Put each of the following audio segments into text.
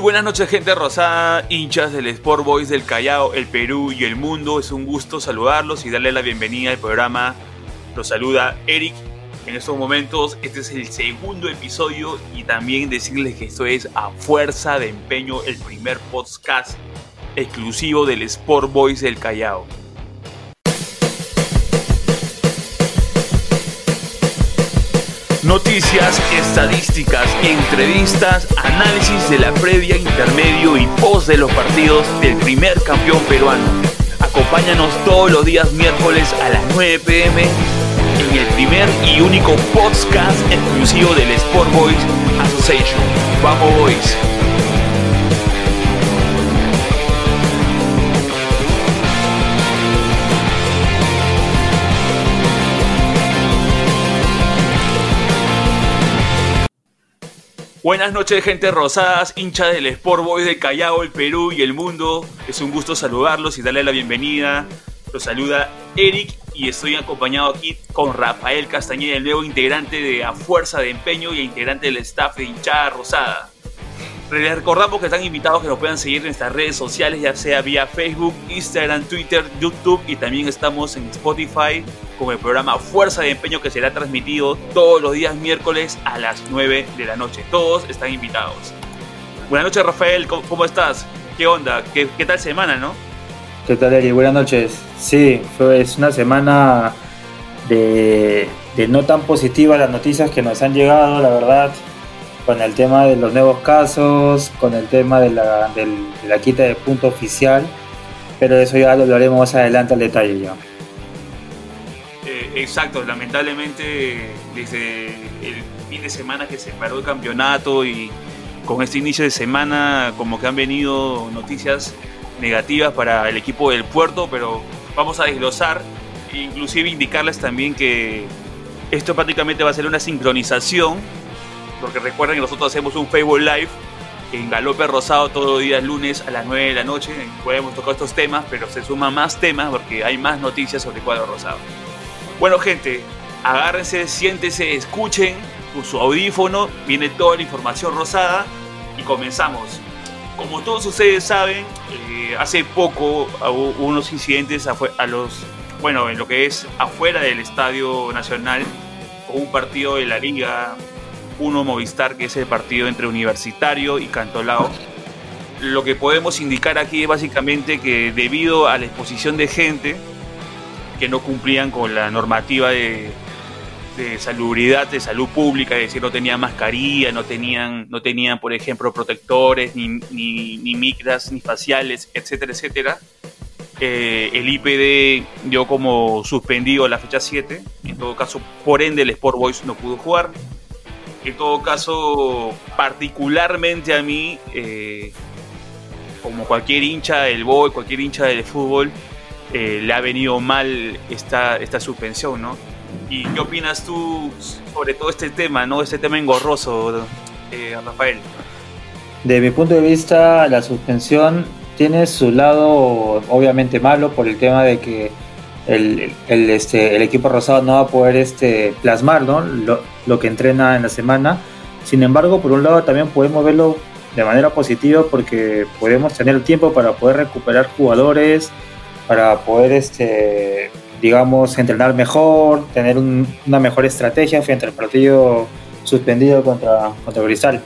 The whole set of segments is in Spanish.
Buenas noches gente rosada, hinchas del Sport Boys del Callao, el Perú y el mundo. Es un gusto saludarlos y darle la bienvenida al programa. Los saluda Eric. En estos momentos este es el segundo episodio y también decirles que esto es a fuerza de empeño el primer podcast exclusivo del Sport Boys del Callao. Noticias, estadísticas, entrevistas, análisis de la previa, intermedio y post de los partidos del primer campeón peruano. Acompáñanos todos los días miércoles a las 9 pm en el primer y único podcast exclusivo del Sport Boys Association. Vamos Boys. Buenas noches, gente rosadas, hincha del Sport Boys del Callao, el Perú y el mundo. Es un gusto saludarlos y darle la bienvenida. Los saluda Eric y estoy acompañado aquí con Rafael Castañeda, el nuevo integrante de A Fuerza de Empeño y integrante del staff de Hinchada Rosada. Les recordamos que están invitados que nos puedan seguir en nuestras redes sociales, ya sea vía Facebook, Instagram, Twitter, YouTube y también estamos en Spotify con el programa Fuerza de Empeño que será transmitido todos los días miércoles a las 9 de la noche. Todos están invitados. Buenas noches Rafael, ¿cómo estás? ¿Qué onda? ¿Qué, tal semana, no? ¿Qué tal Eri? Buenas noches. Sí, es una semana de, de no tan positiva las noticias que nos han llegado, la verdad con el tema de los nuevos casos, con el tema de la, de quita de punto oficial, pero eso ya lo hablaremos más adelante al detalle ya. Eh, exacto, lamentablemente desde el fin de semana que se paró el campeonato y con este inicio de semana como que han venido noticias negativas para el equipo del puerto, pero vamos a desglosar e inclusive indicarles también que esto prácticamente va a ser una sincronización porque recuerden que nosotros hacemos un Facebook Live en Galope Rosado todos los días lunes a las 9 de la noche. Podemos tocar estos temas, pero se suman más temas porque hay más noticias sobre el cuadro rosado. Bueno, gente, agárrense, siéntense, escuchen con su audífono, viene toda la información rosada y comenzamos. Como todos ustedes saben, eh, hace poco hubo unos incidentes a los, bueno, en lo que es afuera del Estadio Nacional, con un partido de la Liga uno Movistar, que es el partido entre Universitario y Cantolao. Lo que podemos indicar aquí es básicamente que debido a la exposición de gente que no cumplían con la normativa de, salubridad, de salud pública, es decir, no tenían mascarilla, no tenían, no tenían por ejemplo, protectores, ni, ni, micras, ni faciales, etcétera, etcétera. Eh, el IPD dio como suspendido la fecha 7. En todo caso, por ende, el Sport Boys no pudo jugar en todo caso, particularmente a mí, eh, como cualquier hincha del boy, cualquier hincha del fútbol, eh, le ha venido mal esta, esta suspensión, ¿no? ¿Y qué opinas tú sobre todo este tema, ¿no? Este tema engorroso, eh, Rafael. De mi punto de vista, la suspensión tiene su lado obviamente malo por el tema de que el, el, este, el equipo rosado no va a poder este, plasmar ¿no? Lo, que entrena en la semana. Sin embargo, por un lado también podemos verlo de manera positiva porque podemos tener el tiempo para poder recuperar jugadores, para poder, este, digamos, entrenar mejor, tener una mejor estrategia frente al partido suspendido contra, contra Cristal.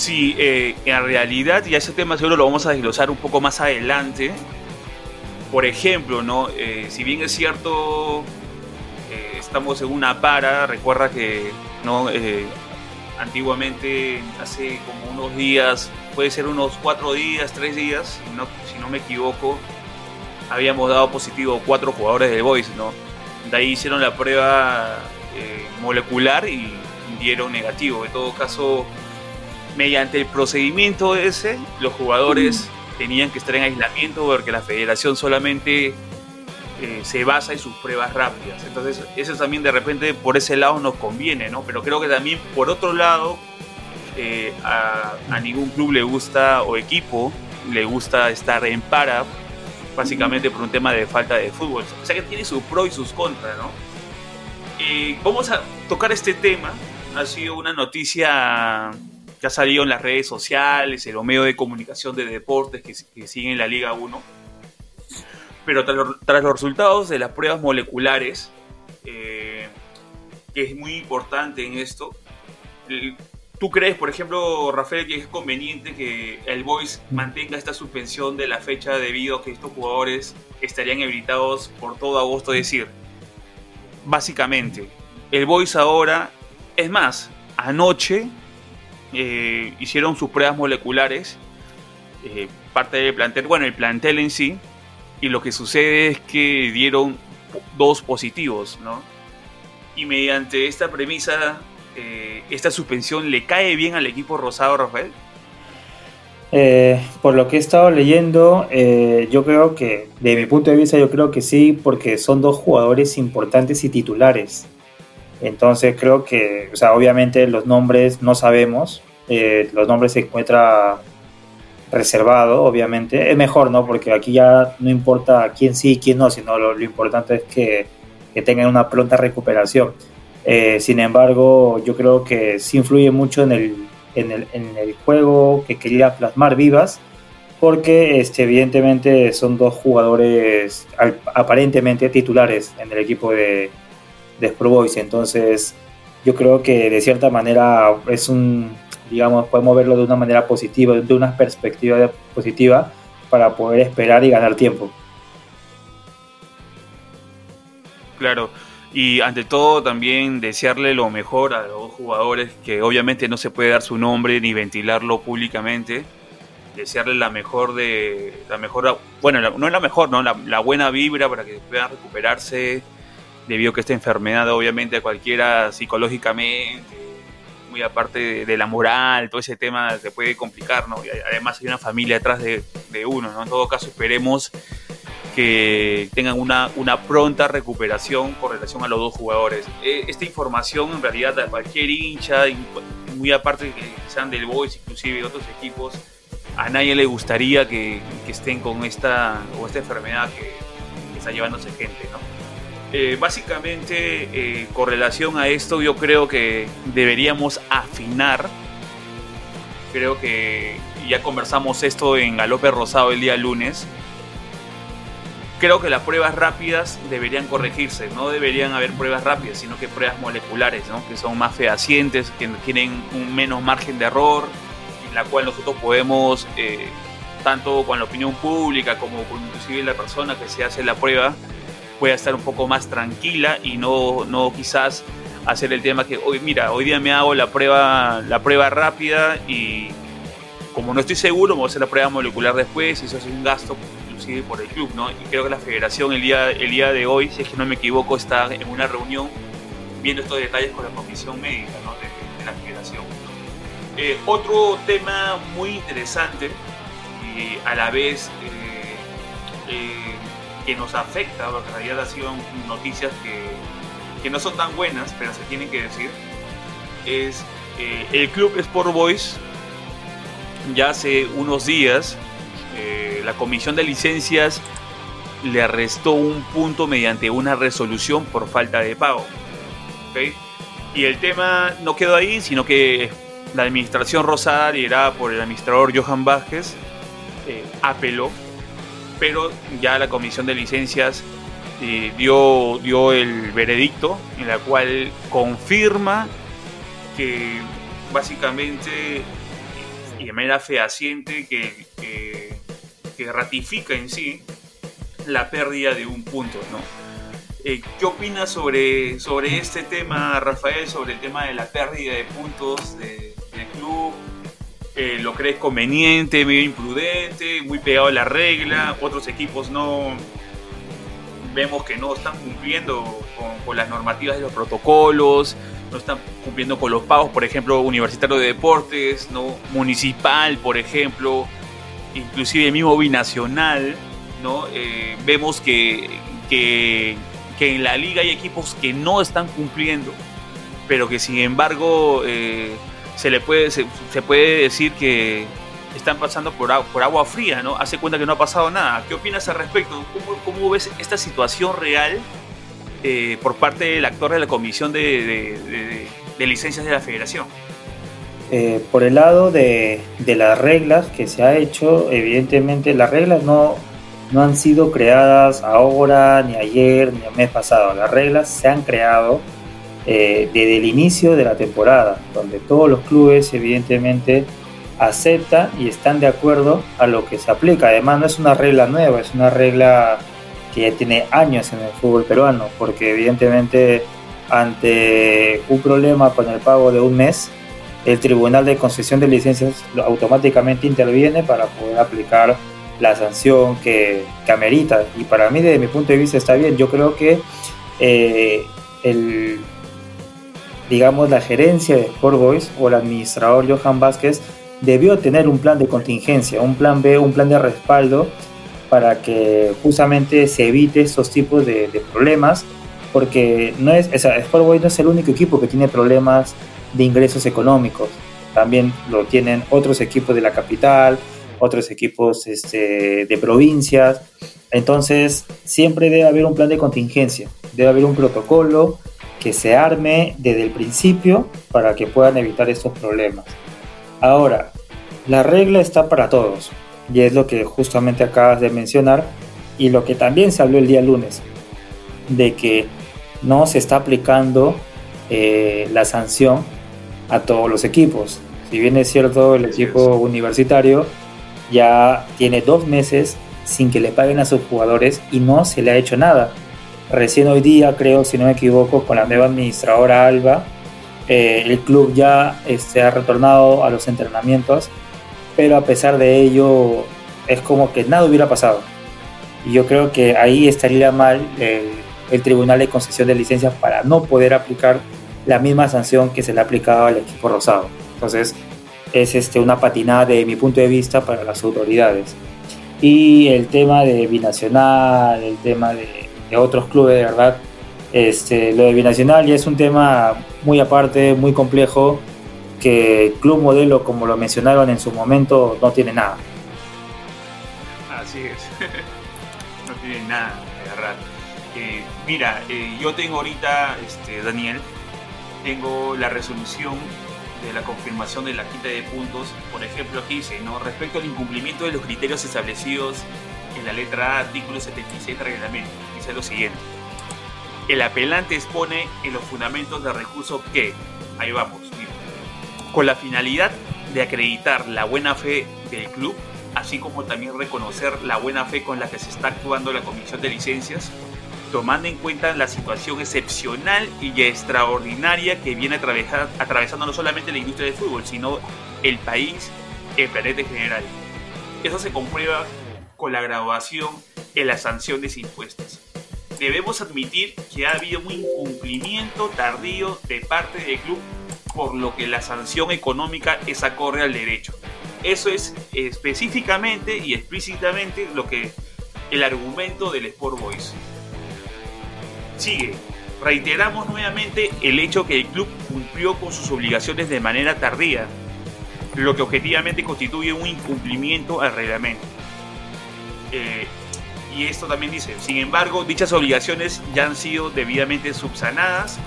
Sí, eh, en realidad, y ese tema seguro lo vamos a desglosar un poco más adelante. Por ejemplo, ¿no? Eh, si bien es cierto, eh, estamos en una para, recuerda que ¿no? antiguamente, hace como unos días, puede ser unos cuatro días, tres días, no, si no me equivoco, habíamos dado positivo cuatro jugadores de Boys, ¿no? De ahí hicieron la prueba molecular y dieron negativo. En todo caso, mediante el procedimiento ese, los jugadores tenían que estar en aislamiento porque la federación solamente eh, se basa en sus pruebas rápidas. Entonces, eso también de repente por ese lado nos conviene, ¿no? Pero creo que también por otro lado, eh, a, ningún club le gusta o equipo le gusta estar en para, básicamente por un tema de falta de fútbol. O sea que tiene sus pros y sus contras, ¿no? Eh, vamos a tocar este tema ha sido una noticia que ha salido en las redes sociales, en los medios de comunicación de deportes que, siguen la Liga 1. Pero tras, los resultados de las pruebas moleculares, eh, que es muy importante en esto, ¿tú crees, por ejemplo, Rafael, que es conveniente que el Boys mantenga esta suspensión de la fecha debido a que estos jugadores estarían habilitados por todo agosto? Es decir, básicamente, el Boys ahora, es más, anoche eh, hicieron sus pruebas moleculares, eh, parte del plantel, bueno, el plantel en sí, y lo que sucede es que dieron dos positivos, ¿no? Y mediante esta premisa, eh, esta suspensión le cae bien al equipo rosado, Rafael. por lo que he estado leyendo, yo creo que, de mi punto de vista, yo creo que sí, porque son dos jugadores importantes y titulares. Entonces creo que, o sea, obviamente los nombres no sabemos, eh, los nombres se encuentra reservado, obviamente. Es mejor, ¿no? Porque aquí ya no importa quién sí y quién no, sino lo, importante es que, que, tengan una pronta recuperación. Eh, sin embargo, yo creo que sí influye mucho en el, en el, en el juego que quería plasmar Vivas, porque este, evidentemente son dos jugadores aparentemente titulares en el equipo de, de Boys. Entonces, yo creo que de cierta manera es un, digamos, podemos verlo de una manera positiva, de una perspectiva positiva para poder esperar y ganar tiempo. Claro, y ante todo también desearle lo mejor a los jugadores que obviamente no se puede dar su nombre ni ventilarlo públicamente. Desearle la mejor de la mejor, bueno, no es la mejor, no, la, la buena vibra para que puedan recuperarse debido a que esta enfermedad obviamente a cualquiera psicológicamente, muy aparte de, la moral, todo ese tema se puede complicar, ¿no? Y además hay una familia atrás de, uno, ¿no? En todo caso esperemos que tengan una, una pronta recuperación con relación a los dos jugadores. E, esta información en realidad a cualquier hincha, muy aparte que sean del Boys, inclusive otros equipos, a nadie le gustaría que, estén con esta, o esta enfermedad que, que está llevándose gente, ¿no? Eh, básicamente, eh, con relación a esto, yo creo que deberíamos afinar. Creo que ya conversamos esto en Galope Rosado el día lunes. Creo que las pruebas rápidas deberían corregirse, no deberían haber pruebas rápidas, sino que pruebas moleculares, que son más fehacientes, que tienen un menos margen de error, en la cual nosotros podemos, eh, tanto con la opinión pública como con inclusive la persona que se hace la prueba, pueda estar un poco más tranquila y no, no quizás hacer el tema que hoy mira hoy día me hago la prueba la prueba rápida y como no estoy seguro me voy a hacer la prueba molecular después y eso es un gasto inclusive por el club no y creo que la federación el día el día de hoy si es que no me equivoco está en una reunión viendo estos detalles con la comisión médica de, la federación. Eh, otro tema muy interesante y a la vez eh, eh, que nos afecta, porque en realidad ha sido noticias que, que no son tan buenas, pero se tienen que decir, es eh, el club Sport Boys ya hace unos días eh, la comisión de licencias le arrestó un punto mediante una resolución por falta de pago. Y el tema no quedó ahí, sino que la administración rosada, liderada por el administrador Johan Vázquez, eh, apeló pero ya la comisión de licencias eh, dio, dio el veredicto en la cual confirma que básicamente y de manera fehaciente que, que, ratifica en sí la pérdida de un punto, ¿no? Eh, ¿Qué opinas sobre, sobre este tema, Rafael, sobre el tema de la pérdida de puntos club? Lo crees conveniente, medio imprudente, muy pegado a la regla, otros equipos no vemos que no están cumpliendo con, las normativas de los protocolos, no están cumpliendo con los pagos, por ejemplo, Universitario de Deportes, no municipal, por ejemplo, inclusive mismo binacional, ¿no? Eh, vemos que, que, que, en la liga hay equipos que no están cumpliendo, pero que sin embargo eh, se le puede, se, puede decir que están pasando por, por agua fría, ¿no? Hace cuenta que no ha pasado nada. ¿Qué opinas al respecto? ¿Cómo, cómo ves esta situación real eh, por parte del actor de la Comisión de, Licencias de la Federación? Eh, por el lado de, las reglas que se ha hecho, evidentemente las reglas no, no han sido creadas ahora, ni ayer, ni el mes pasado. Las reglas se han creado eh, desde el inicio de la temporada, donde todos los clubes evidentemente aceptan y están de acuerdo a lo que se aplica. Además no es una regla nueva, es una regla que ya tiene años en el fútbol peruano, porque evidentemente ante un problema con el pago de un mes, el Tribunal de Concesión de Licencias automáticamente interviene para poder aplicar la sanción que, amerita. Y para mí, desde mi punto de vista, está bien. Yo creo que eh, el, digamos, la gerencia de Sport Boys o el administrador Johan Vázquez debió tener un plan de contingencia, un plan B, un plan de respaldo para que justamente se evite estos tipos de, problemas, porque no es, Sport Boys no es el único equipo que tiene problemas de ingresos económicos, también lo tienen otros equipos de la capital, otros equipos este, de provincias, entonces siempre debe haber un plan de contingencia, debe haber un protocolo que se arme desde el principio para que puedan evitar estos problemas. Ahora, la regla está para todos, y es lo que justamente acabas de mencionar, y lo que también se habló el día lunes, de que no se está aplicando eh, la sanción a todos los equipos. Si bien es cierto, el equipo universitario ya tiene dos meses sin que le paguen a sus jugadores y no se le ha hecho nada. Recién hoy día, creo, si no me equivoco, con la nueva administradora Alba, eh, el club ya este, ha retornado a los entrenamientos, pero a pesar de ello es como que nada hubiera pasado. Y yo creo que ahí estaría mal el, Tribunal de Concesión de Licencias para no poder aplicar la misma sanción que se le ha aplicado al equipo rosado. Entonces, es este, una patinada de mi punto de vista para las autoridades. Y el tema de binacional, el tema de de otros clubes, de verdad. Este, lo de Binacional ya es un tema muy aparte, muy complejo, que Club Modelo, como lo mencionaron en su momento, no tiene nada. Así es, no tiene nada, de verdad. Eh, mira, eh, yo tengo ahorita, este, Daniel, tengo la resolución de la confirmación de la quita de puntos, por ejemplo, aquí dice, ¿no? respecto al incumplimiento de los criterios establecidos en la letra A, artículo 76 del reglamento dice lo siguiente. El apelante expone en los fundamentos de recurso que, ahí vamos, con la finalidad de acreditar la buena fe del club, así como también reconocer la buena fe con la que se está actuando la comisión de licencias, tomando en cuenta la situación excepcional y extraordinaria que viene atravesando no solamente la industria del fútbol, sino el país, el planeta en general. Eso se comprueba con la graduación en las sanciones impuestas debemos admitir que ha habido un incumplimiento tardío de parte del club, por lo que la sanción económica es acorde al derecho. Eso es específicamente y explícitamente lo que el argumento del Sport Boys. Sigue. Reiteramos nuevamente el hecho que el club cumplió con sus obligaciones de manera tardía, lo que objetivamente constituye un incumplimiento al reglamento. Eh, y esto también dice, sin embargo, dichas obligaciones ya han sido debidamente subsanadas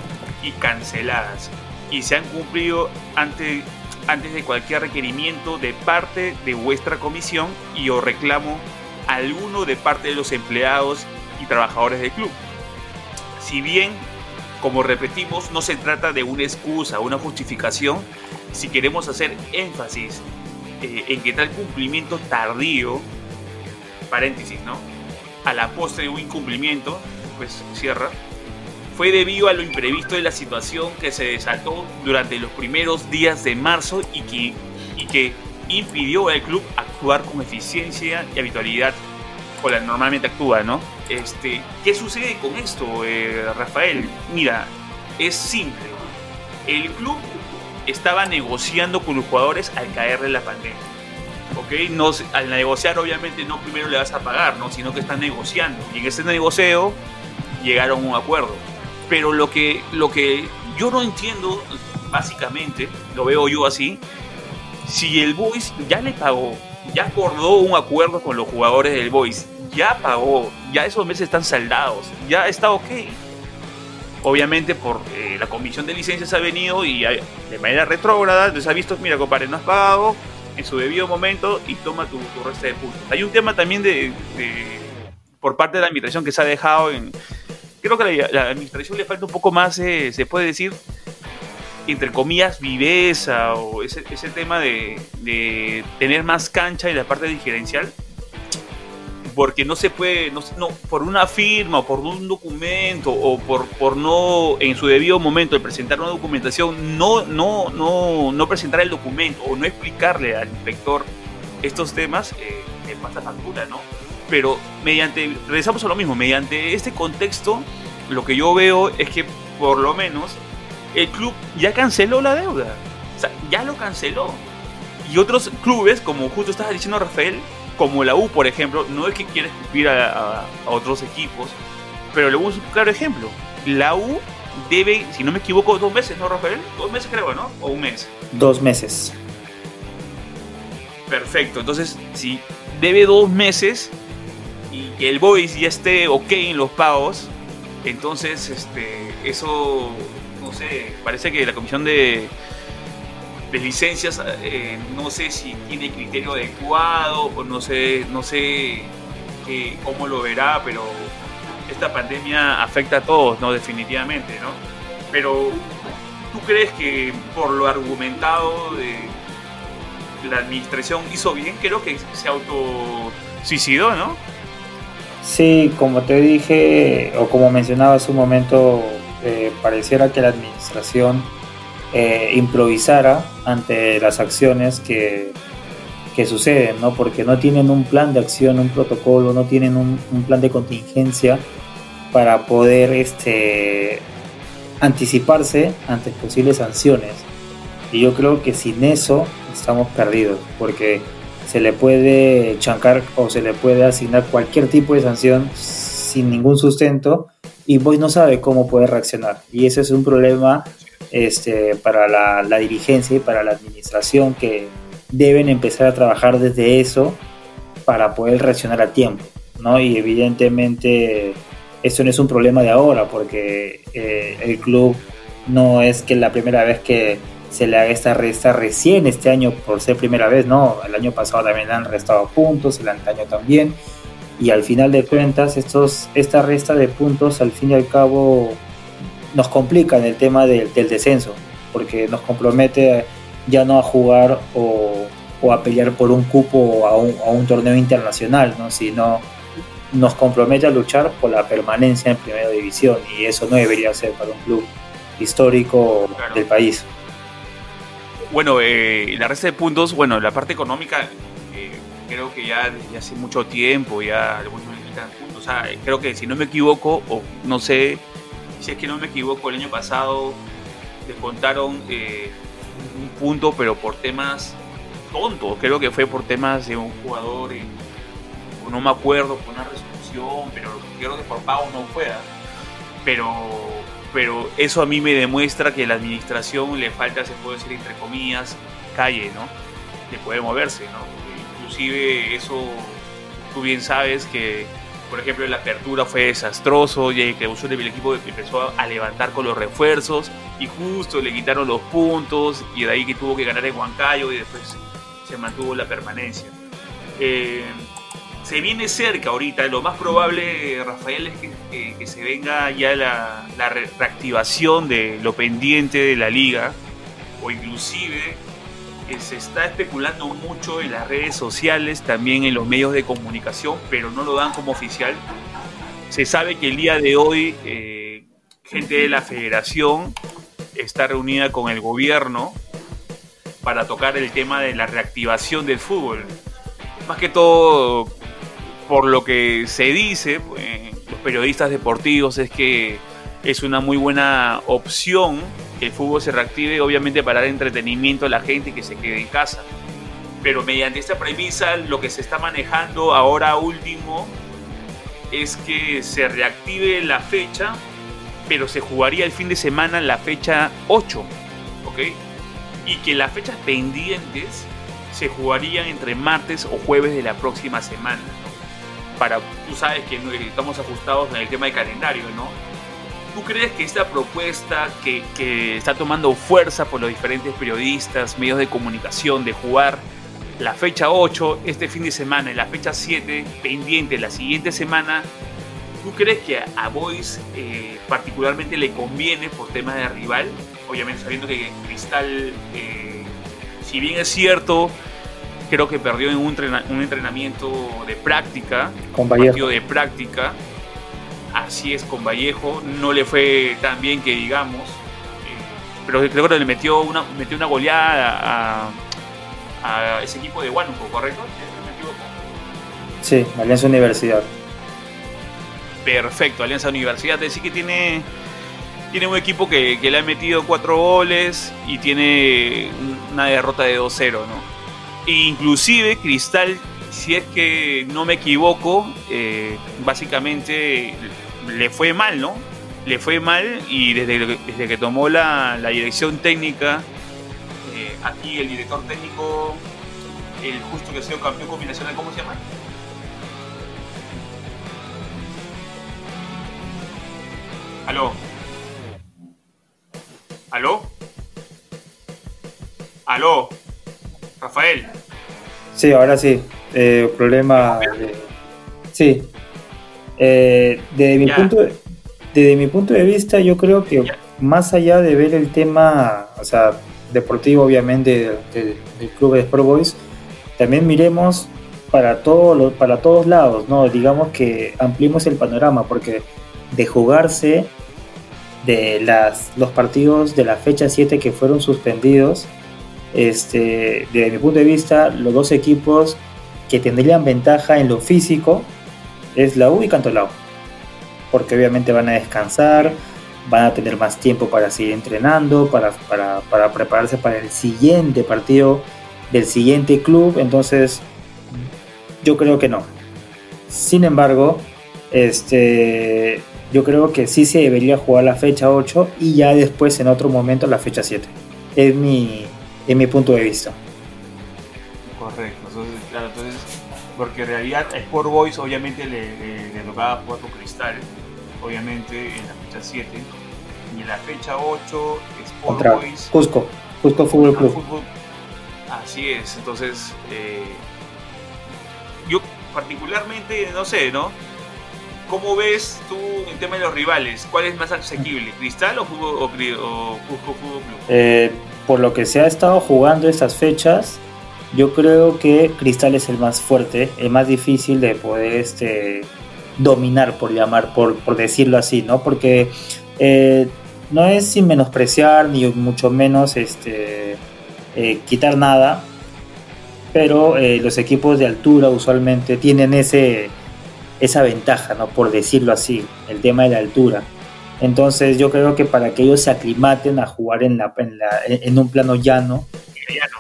y canceladas y se han cumplido ante, antes de cualquier requerimiento de parte de vuestra comisión y o reclamo alguno de parte de los empleados y trabajadores del club. Si bien, como repetimos, no se trata de una excusa una justificación, si queremos hacer énfasis eh, en que tal cumplimiento tardío, paréntesis, ¿no? A la postre de un incumplimiento, pues cierra, fue debido a lo imprevisto de la situación que se desató durante los primeros días de marzo y que, que impidió al club actuar con eficiencia y habitualidad con la normalmente actúa, ¿no? Este, ¿Qué sucede con esto, eh, Rafael? Mira, es simple. El club estaba negociando con los jugadores al caerle la pandemia ¿ok? No, al negociar obviamente no primero le vas a pagar, ¿no? Sino que están negociando. Y en ese negocio llegaron a un acuerdo. Pero lo que, lo que yo no entiendo, básicamente, lo veo yo así, si el Boys ya le pagó, ya acordó un acuerdo con los jugadores del Boys, ya pagó, ya esos meses están saldados, ya está ok. obviamente por eh, la comisión de licencias ha venido y de manera retrógrada, entonces ha visto, mira compadre, no has pagado en su debido momento y toma tu, tu resto de puntos. Hay un tema también de, por parte de la administración que se ha dejado en... Creo que a la, administración le falta un poco más, eh, se puede decir, entre comillas, viveza o ese, ese tema de, de, tener más cancha en la parte diferencial porque no se puede, no, por una firma o por un documento o por, por no en su debido momento de presentar una documentación, no, no, no, no presentar el documento o no explicarle al inspector estos temas, eh, pasa factura, ¿no? Pero mediante, regresamos a lo mismo, mediante este contexto, lo que yo veo es que por lo menos el club ya canceló la deuda. O sea, ya lo canceló. Y otros clubes, como justo estaba diciendo Rafael, como la U, por ejemplo, no es que quiera escupir a, otros equipos, pero le voy a un claro ejemplo. La U debe, si no me equivoco, dos meses, ¿no, Rafael? Dos meses creo, ¿no? O un mes. Dos meses. Perfecto, entonces, si debe dos meses y que el Boys ya esté ok en los pagos, entonces, este, eso, no sé, parece que la comisión de, de licencias, eh, no sé si tiene criterio adecuado o no sé, no sé cómo lo verá, pero esta pandemia afecta a todos, ¿no? Definitivamente, ¿no? Pero, ¿tú crees que por lo argumentado de la administración hizo bien? Creo que se auto suicidó, ¿no? Sí, como te dije, o como mencionaba hace un momento, eh, pareciera que la administración eh, improvisara ante las acciones que, que, suceden, ¿no? Porque no tienen un plan de acción, un protocolo, no tienen un, plan de contingencia para poder este, anticiparse ante posibles sanciones. Y yo creo que sin eso estamos perdidos, porque se le puede chancar o se le puede asignar cualquier tipo de sanción sin ningún sustento y Boy no sabe cómo puede reaccionar. Y ese es un problema este, para la, dirigencia y para la administración que deben empezar a trabajar desde eso para poder reaccionar a tiempo, ¿no? Y evidentemente esto no es un problema de ahora porque eh, el club no es que la primera vez que se le haga esta resta recién este año por ser primera vez, no, el año pasado también han restado puntos, el año también, y al final de cuentas estos, esta resta de puntos al fin y al cabo nos complica en el tema del descenso, porque nos compromete ya no a jugar o, a pelear por un cupo o a un, torneo internacional, ¿no? sino nos compromete a luchar por la permanencia en primera división y eso no debería ser para un club histórico del país. Bueno, eh, la resta de puntos, bueno, la parte económica eh, creo que ya desde hace mucho tiempo ya algunos puntos. O sea, creo que si no me equivoco, o no sé, si es que no me equivoco, el año pasado descontaron eh, un punto, pero por temas tontos. Creo que fue por temas de un jugador, y, no me acuerdo, por una resolución, pero creo que por pago no fue. ¿ah? Pero, pero eso a mí me demuestra que la administración le falta, se puede decir entre comillas, calle, ¿no? De poder moverse, ¿no? Inclusive eso, tú bien sabes que por ejemplo, la apertura fue desastroso y el el equipo empezó a levantar con los refuerzos y justo le quitaron los puntos y de ahí que tuvo que ganar en Huancayo y después se mantuvo la permanencia. Eh, se viene cerca ahorita, lo más probable, Rafael, es que, se venga ya la, la reactivación de lo pendiente de la liga o inclusive se está especulando mucho en las redes sociales, también en los medios de comunicación, pero no lo dan como oficial. Se sabe que el día de hoy eh, gente de la federación está reunida con el gobierno para tocar el tema de la reactivación del fútbol. Más que todo, por lo que se dice, pues, los periodistas deportivos, es que es una muy buena opción que el fútbol se reactive, obviamente para dar entretenimiento a la gente y que se quede en casa. Pero mediante esta premisa, lo que se está manejando ahora último es que se reactive la fecha, pero se jugaría el fin de semana la fecha 8, ¿ok? Y que las fechas pendientes se jugarían entre martes o jueves de la próxima semana. Para, tú sabes que estamos ajustados en el tema de calendario, ¿no? ¿Tú crees que esta propuesta que, que, está tomando fuerza por los diferentes periodistas, medios de comunicación, de jugar la fecha 8 este fin de semana y la fecha 7 pendiente la siguiente semana, ¿tú crees que a Boys eh, particularmente le conviene por tema de rival? Obviamente sabiendo que Cristal, eh, si bien es cierto, creo que perdió en un, un entrenamiento de práctica, con partido de práctica, así es con Vallejo, no le fue tan bien que digamos, eh, pero creo que le metió una, metió una goleada a, a ese equipo de Huánuco, ¿correcto? Sí, Alianza Universidad. Perfecto, Alianza Universidad, es decir que tiene, tiene un equipo que, que le ha metido cuatro goles y tiene una derrota de 2-0, ¿no? E inclusive Cristal si es que no me equivoco, eh, básicamente le fue mal, ¿no? Le fue mal y desde, desde que tomó la, la dirección técnica, eh, aquí el director técnico, el justo que ha sido campeón combinacional, ¿cómo se llama? ¿Aló? ¿Aló? ¿Aló? Rafael. Sí, ahora sí. Eh, problema de... Sí, eh, desde, mi punto de, desde mi punto de vista, yo creo que más allá de ver el tema, o sea, deportivo obviamente del, club de Sport Boys, también miremos para, todo para todos lados, ¿no? Digamos que ampliemos el panorama, porque de jugarse de las, los partidos de la fecha 7 que fueron suspendidos, este, desde mi punto de vista, los dos equipos que tendrían ventaja en lo físico es la U y Cantolao. Porque obviamente van a descansar, van a tener más tiempo para seguir entrenando, para, para, prepararse para el siguiente partido del siguiente club. Entonces, yo creo que no. Sin embargo, este, yo creo que sí se debería jugar la fecha 8 y ya después en otro momento la fecha 7. Es mi, es mi punto de vista. Porque en realidad Sport Boys obviamente le, le, tocaba jugar con Cristal, obviamente en la fecha 7, y en la fecha 8 Sport Boys... Cusco, Cusco Fútbol Club. así es, entonces eh, yo particularmente, no sé, ¿no? ¿Cómo ves tú en tema de los rivales? ¿Cuál es más asequible, Cristal o, o, Cusco Fútbol Club? Eh, por lo que se ha estado jugando estas fechas, yo creo que Cristal es el más fuerte, el más difícil de poder este, dominar, por llamar, por, por decirlo así, ¿no? Porque eh, no es sin menospreciar ni mucho menos este, eh, quitar nada, pero eh, los equipos de altura usualmente tienen ese, esa ventaja, ¿no? Por decirlo así, el tema de la altura. Entonces yo creo que para que ellos se aclimaten a jugar en, la, en, la, en un plano llano,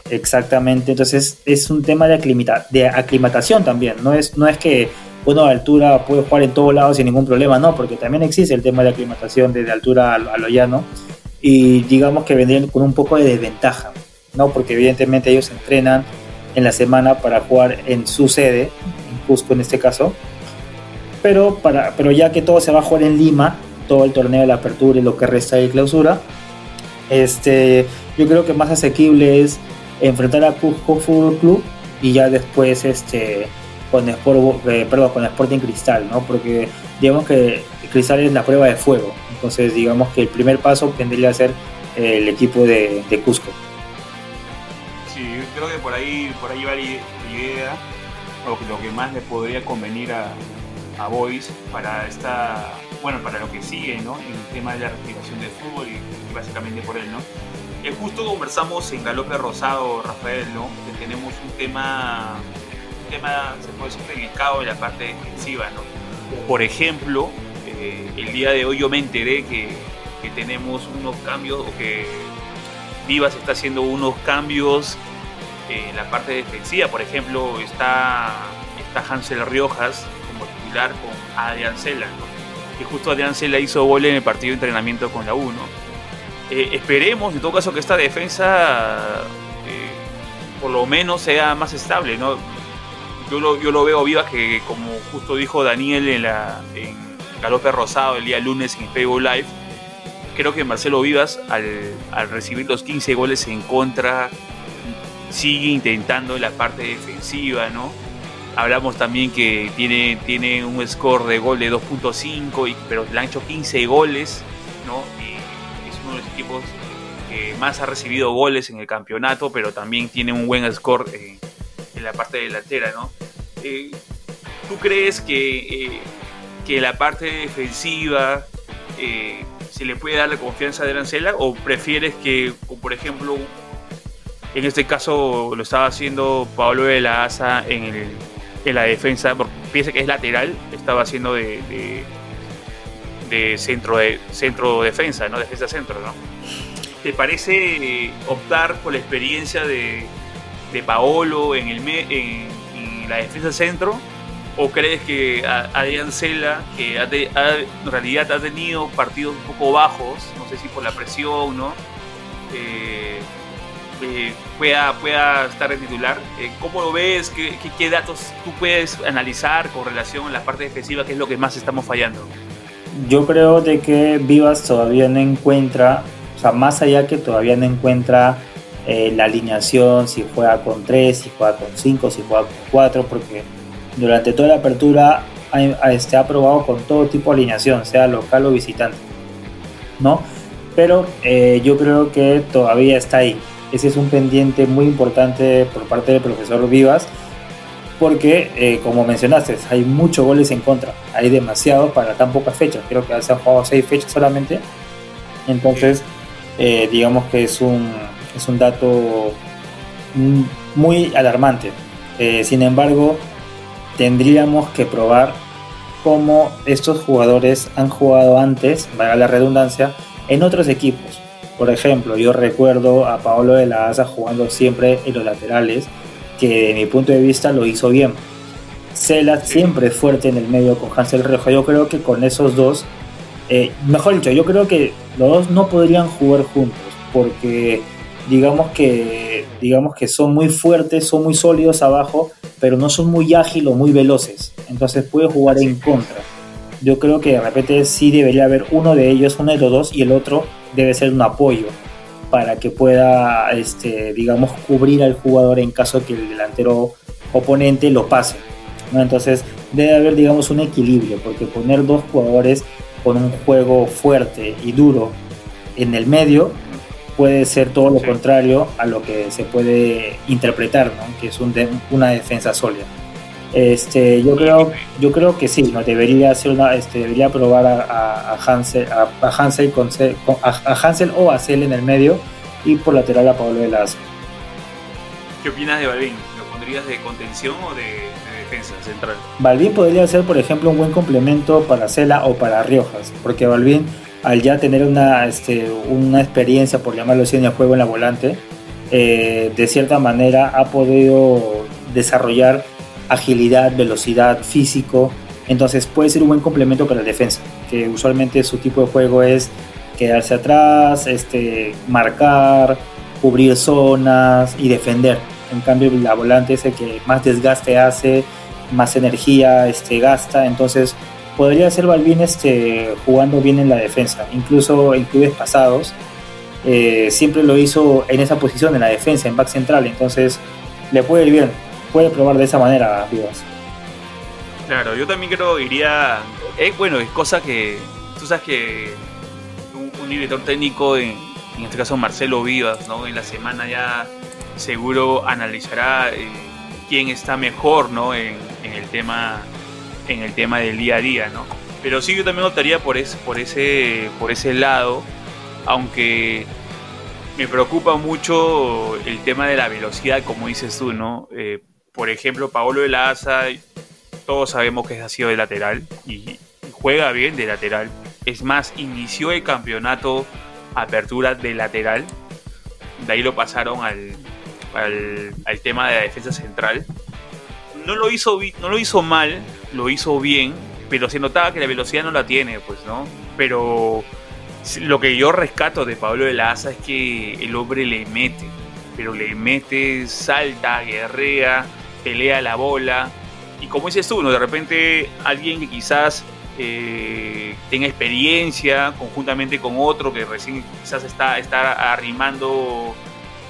Exactamente, entonces es un tema de, de aclimatación también, no es, no es que uno a altura puede jugar en todos lados sin ningún problema, no, porque también existe el tema de aclimatación desde altura a, lo llano y digamos que vendrían con un poco de desventaja, ¿no? Porque evidentemente ellos entrenan en la semana para jugar en su sede, en Cusco en este caso, pero, para, pero ya que todo se va a jugar en Lima, todo el torneo de la apertura y lo que resta de clausura, este, yo creo que más asequible es enfrentar a Cusco Fútbol Club y ya después este con Sport, eh, perdón, con Sporting Cristal, ¿no? Porque digamos que Cristal es la prueba de fuego, entonces digamos que el primer paso tendría que ser el equipo de, Cusco. Sí, creo que por ahí, por ahí va la idea, o lo que más le podría convenir a, a Boys para esta, bueno, para lo que sigue, ¿no? En el tema de la reactivación del fútbol y básicamente por él, ¿no? Eh, justo conversamos en Galope Rosado, Rafael, ¿no? Que tenemos un tema, un tema, se puede decir, delicado en la parte defensiva, ¿no? Por ejemplo, eh, el día de hoy yo me enteré que, que tenemos unos cambios, o que Vivas está haciendo unos cambios en la parte defensiva. Por ejemplo, está, está Hansel Riojas como titular con Adrián Cela, ¿no? Que justo Adrián Cela hizo gol en el partido de entrenamiento con la U, ¿no? Eh, esperemos en todo caso que esta defensa eh, por lo menos sea más estable, ¿no? Yo lo, yo lo veo viva que como justo dijo Daniel en, la, en Galope Rosado el día lunes en Facebook Live, creo que Marcelo Vivas, al, recibir los 15 goles en contra, sigue intentando en la parte defensiva, ¿no? Hablamos también que tiene, tiene un score de gol de 2.5, pero le han hecho 15 goles, ¿no? Es uno de los equipos que más ha recibido goles en el campeonato, pero también tiene un buen score en, la parte delantera, ¿no? Eh, ¿Tú crees que, eh, que la parte defensiva eh, se le puede dar la confianza de Arancela o prefieres que, por ejemplo, en este caso lo estaba haciendo Pablo de la Asa en, la defensa, porque piensa que es lateral, estaba haciendo de, centro de centro defensa, no defensa centro, ¿no? ¿Te parece optar por la experiencia de, Paolo en, el, en, en la defensa centro ¿O crees que Adrián Cela, que en realidad ha tenido partidos un poco bajos, no sé si por la presión, ¿no? Eh, eh, pueda, pueda estar en titular. Eh, ¿Cómo lo ves? ¿Qué, ¿Qué, datos tú puedes analizar con relación a la parte defensiva? ¿Qué es lo que más estamos fallando? Yo creo de que Vivas todavía no encuentra, o sea, más allá que todavía no encuentra la alineación, si juega con 3, si juega con 5, si juega con 4, porque durante toda la apertura ha, este, ha probado con todo tipo de alineación, sea local o visitante. ¿no? Pero eh, yo creo que todavía está ahí. Ese es un pendiente muy importante por parte del profesor Vivas, porque eh, como mencionaste, hay muchos goles en contra, hay demasiados para tan pocas fechas, creo que se han jugado seis fechas solamente, entonces eh, digamos que es un, es un dato muy alarmante. sin embargo, tendríamos que probar cómo estos jugadores han jugado antes, valga la redundancia, en otros equipos. Por ejemplo, yo recuerdo a Paolo de la Asa jugando siempre en los laterales, que de mi punto de vista lo hizo bien. Cela siempre fuerte en el medio con Hansel Rejo. Yo creo que con esos dos, eh, mejor dicho, yo creo que los dos no podrían jugar juntos, porque digamos que, digamos que son muy fuertes, son muy sólidos abajo, pero no son muy ágiles o muy veloces. Entonces puede jugar en contra. Yo creo que de repente sí debería haber uno de ellos, uno de los dos, y el otro debe ser un apoyo para que pueda, este, digamos, cubrir al jugador en caso que el delantero oponente lo pase. ¿no? Entonces debe haber, digamos, un equilibrio, porque poner dos jugadores con un juego fuerte y duro en el medio puede ser todo lo contrario a lo que se puede interpretar, ¿no? que es un una defensa sólida. Este, yo creo, yo creo que sí, no debería hacer una, este, debería probar a, Hansel, a, Hansel con, a, Hansel o a Cel en el medio y por lateral a Pablo de las. ¿Qué opinas de Balvin? ¿Lo pondrías de contención o de, defensa central? Balvin podría ser, por ejemplo, un buen complemento para Cela o para Riojas, porque Balvin al ya tener una, este, una experiencia, por llamarlo así, en el juego en la volante, eh, de cierta manera ha podido desarrollar agilidad, velocidad, físico. Entonces puede ser un buen complemento para la defensa, que usualmente su tipo de juego es quedarse atrás, este, marcar, cubrir zonas y defender. En cambio, la volante es el que más desgaste hace, más energía este, gasta. Entonces, podría ser Balvin este, jugando bien en la defensa, incluso en clubes pasados. Eh, siempre lo hizo en esa posición, en la defensa, en back central, entonces le puede ir bien, puede probar de esa manera, Vivas. Claro, yo también creo que iría. Eh, bueno, es cosa que. Tú sabes que un, director técnico, en, este caso Marcelo Vivas, ¿no? en la semana ya seguro analizará eh, quién está mejor ¿no? en, en el tema en el tema del día a día, ¿no? Pero sí yo también optaría por ese, por ese, por ese lado, aunque me preocupa mucho el tema de la velocidad, como dices tú, ¿no? Eh, por ejemplo, Paolo de la Asa, todos sabemos que ha sido de lateral y juega bien de lateral. Es más, inició el campeonato apertura de lateral. De ahí lo pasaron al, al, tema de la defensa central no lo hizo no lo hizo mal, lo hizo bien, pero se notaba que la velocidad no la tiene, pues, ¿no? Pero lo que yo rescato de Pablo de la Asa es que el hombre le mete, pero le mete, salta, guerrea, pelea la bola. Y como dices tú, ¿no? de repente alguien que quizás eh, tenga experiencia conjuntamente con otro que recién quizás está, está arrimando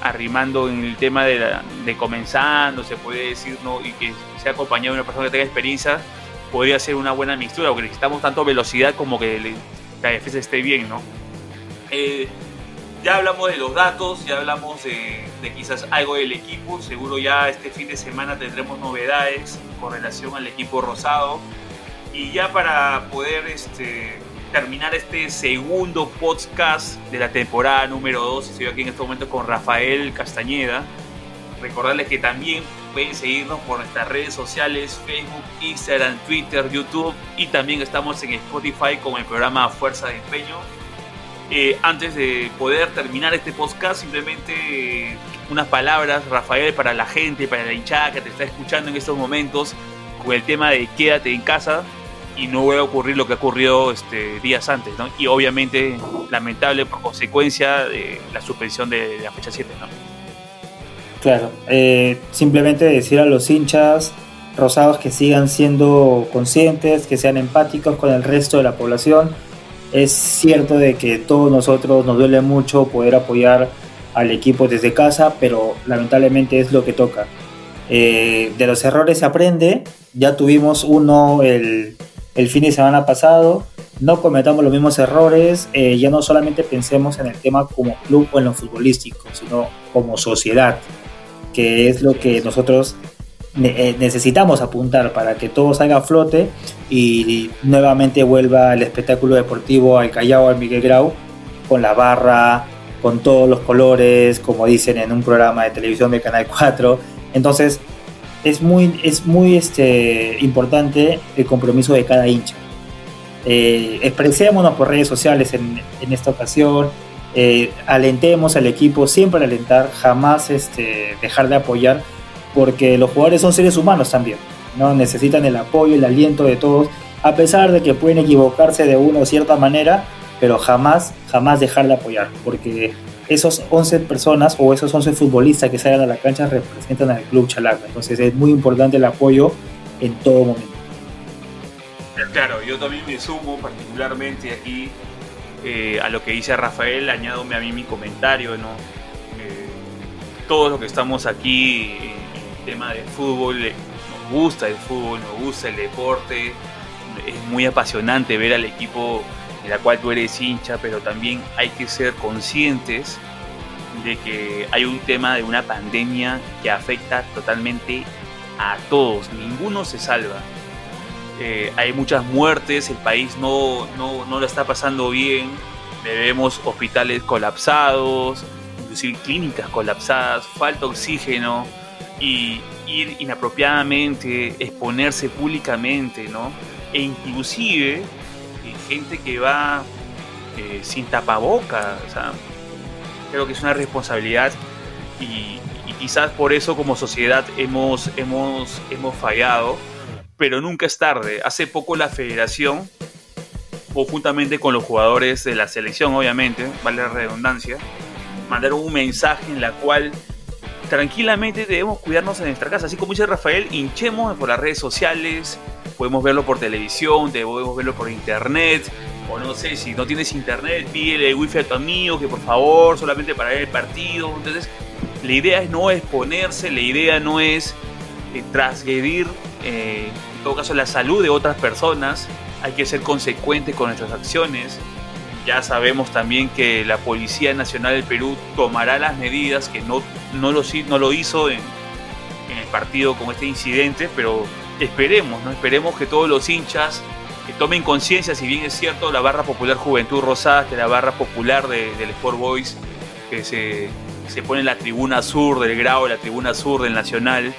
arrimando en el tema de, de comenzando, se puede decir, ¿no? y que sea acompañado de una persona que tenga experiencia, podría ser una buena mixtura, porque necesitamos tanto velocidad como que la defensa esté bien, ¿no? Eh, ya hablamos de los datos, ya hablamos de, quizás algo del equipo, seguro ya este fin de semana tendremos novedades con relación al equipo rosado. Y ya para poder este, terminar este segundo podcast de la temporada número 2, estoy aquí en este momento con Rafael Castañeda. Recordarles que también pueden seguirnos por nuestras redes sociales, Facebook, Instagram, Twitter, YouTube y también estamos en Spotify con el programa Fuerza de Empeño. Eh, antes de poder terminar este podcast, simplemente eh, unas palabras, Rafael, para la gente, para la hinchada que te está escuchando en estos momentos, con el tema de quédate en casa y no vuelva a ocurrir lo que ha ocurrido este, días antes, ¿no? Y obviamente lamentable por consecuencia de la suspensión de, la fecha 7, ¿no? Claro, eh, simplemente decir a los hinchas rosados que sigan siendo conscientes, que sean empáticos con el resto de la población. Es cierto de que todos nosotros nos duele mucho poder apoyar al equipo desde casa, pero lamentablemente es lo que toca. Eh, de los errores se aprende, ya tuvimos uno el, fin de semana pasado, no cometamos los mismos errores, eh, ya no solamente pensemos en el tema como club o en lo futbolístico, sino como sociedad, que es lo que nosotros necesitamos apuntar para que todo salga a flote y nuevamente vuelva el espectáculo deportivo al Callao, al Miguel Grau, con la barra, con todos los colores, como dicen en un programa de televisión de Canal 4. Entonces, es muy, es muy este, importante el compromiso de cada hincha. Eh, expresémonos por redes sociales en, en esta ocasión, eh, alentemos al equipo, siempre alentar, jamás este, dejar de apoyar, porque los jugadores son seres humanos también, ¿no? necesitan el apoyo, el aliento de todos, a pesar de que pueden equivocarse de una o cierta manera, pero jamás, jamás dejar de apoyar, porque esos 11 personas o esos 11 futbolistas que salgan a la cancha representan al club Chalaca. Entonces es muy importante el apoyo en todo momento. Claro, yo también me sumo particularmente aquí eh, a lo que dice Rafael, añádome a mí mi comentario, ¿no? Eh, todos los que estamos aquí el tema del fútbol, eh, nos gusta el fútbol, nos gusta el deporte, es muy apasionante ver al equipo de la cual tú eres hincha, pero también hay que ser conscientes de que hay un tema de una pandemia que afecta totalmente a todos, ninguno se salva. Eh, hay muchas muertes, el país no, no, no lo está pasando bien, vemos hospitales colapsados, inclusive clínicas colapsadas, falta oxígeno y ir inapropiadamente, exponerse públicamente, ¿no? E inclusive gente que va eh, sin tapaboca. O sea, creo que es una responsabilidad y, quizás por eso como sociedad hemos, hemos, hemos fallado, pero nunca es tarde. Hace poco la federación, conjuntamente con los jugadores de la selección, obviamente, vale la redundancia, mandaron un mensaje en la cual tranquilamente debemos cuidarnos en nuestra casa. Así como dice Rafael, hinchemos por las redes sociales, podemos verlo por televisión, podemos verlo por internet, o no sé, si no tienes internet, pídele el wifi a tu amigo que por favor, solamente para ver el partido. Entonces, la idea es no exponerse, la idea no es eh, transgredir, eh, en todo caso, la salud de otras personas. Hay que ser consecuente con nuestras acciones. Ya sabemos también que la Policía Nacional del Perú tomará las medidas que no, no, lo, no lo hizo en, el partido con este incidente, pero esperemos, ¿no? Esperemos que todos los hinchas que tomen conciencia, si bien es cierto, la barra popular Juventud Rosada, que la barra popular del Sport Boys, que se, pone en la tribuna sur del Grau, la tribuna sur del Nacional,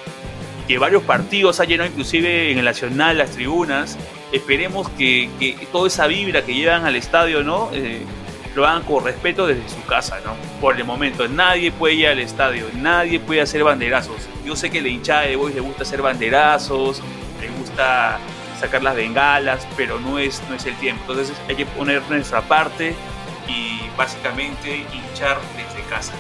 que varios partidos han llenado inclusive en el Nacional las tribunas. Esperemos que, toda esa vibra que llevan al estadio, ¿no? Eh, lo hagan con respeto desde su casa, ¿no? Por el momento, nadie puede ir al estadio, nadie puede hacer banderazos. Yo sé que la hinchada de Boys le gusta hacer banderazos, le gusta sacar las bengalas, pero no es, no es el tiempo. Entonces hay que poner nuestra parte y básicamente hinchar desde casa.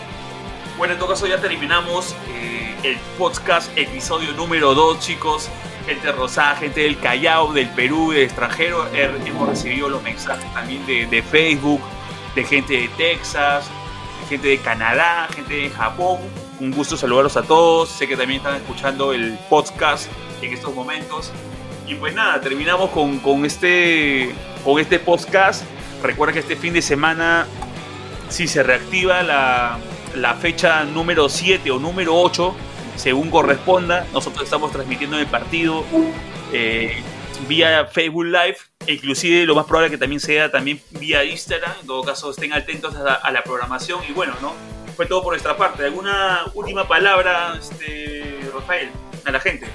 Bueno, en todo caso ya terminamos eh, el podcast episodio número 2, chicos. Gente rosada, gente del Callao, del Perú, del extranjero. Hemos recibido los mensajes también de, de Facebook, de gente de Texas, de gente de Canadá, gente de Japón. Un gusto saludarlos a todos. Sé que también están escuchando el podcast en estos momentos. Y pues nada, terminamos con, con este, con este podcast. Recuerda que este fin de semana, si se reactiva la, la fecha número 7 o número 8, según corresponda, nosotros estamos transmitiendo el partido eh, vía Facebook Live, e inclusive lo más probable que también sea también vía Instagram, en todo caso estén atentos a la, programación y bueno, ¿no? Fue todo por nuestra parte. ¿Alguna última palabra, este, Rafael, a la gente?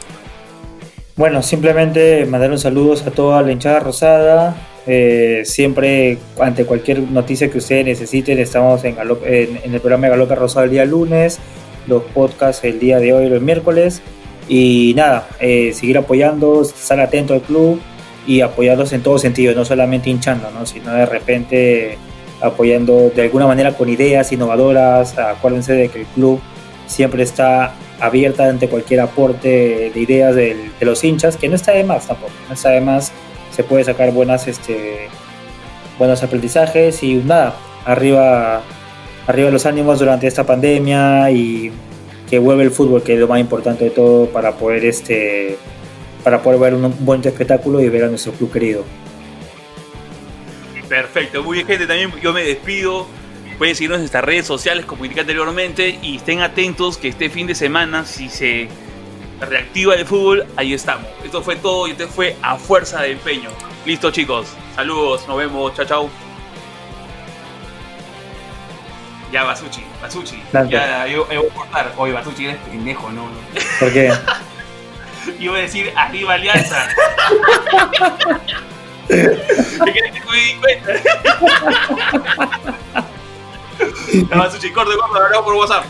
Bueno, simplemente mandar un saludos a toda la hinchada rosada. Eh, siempre, ante cualquier noticia que ustedes necesiten, estamos en, en, el programa de Galope Rosado el día lunes, los podcasts el día de hoy, los miércoles. Y nada, eh, seguir apoyando, estar atento al club y apoyarlos en todo sentido, no solamente hinchando, ¿no? sino de repente apoyando de alguna manera con ideas innovadoras. Acuérdense de que el club siempre está abierta ante cualquier aporte de ideas de, los hinchas, que no está de más tampoco, no está de más, se puede sacar buenas, este, buenos aprendizajes y nada, arriba, arriba los ánimos durante esta pandemia y que vuelve el fútbol, que es lo más importante de todo para poder, este, para poder ver un buen espectáculo y ver a nuestro club querido. Perfecto, muy bien gente, también yo me despido Pueden seguirnos en nuestras redes sociales, como indiqué anteriormente, y estén atentos que este fin de semana, si se reactiva el fútbol, ahí estamos. Esto fue todo y este fue a fuerza de empeño. Listo, chicos. Saludos, nos vemos. Chao, chao. Ya, Basuchi, Basuchi. Ya, yo, voy a cortar. Oye, Basuchi, eres pendejo, no, no. ¿Por qué? Iba a decir arriba Alianza. ¿Qué quieres que me di cuenta? Nada más, corte, corte, hablamos por WhatsApp.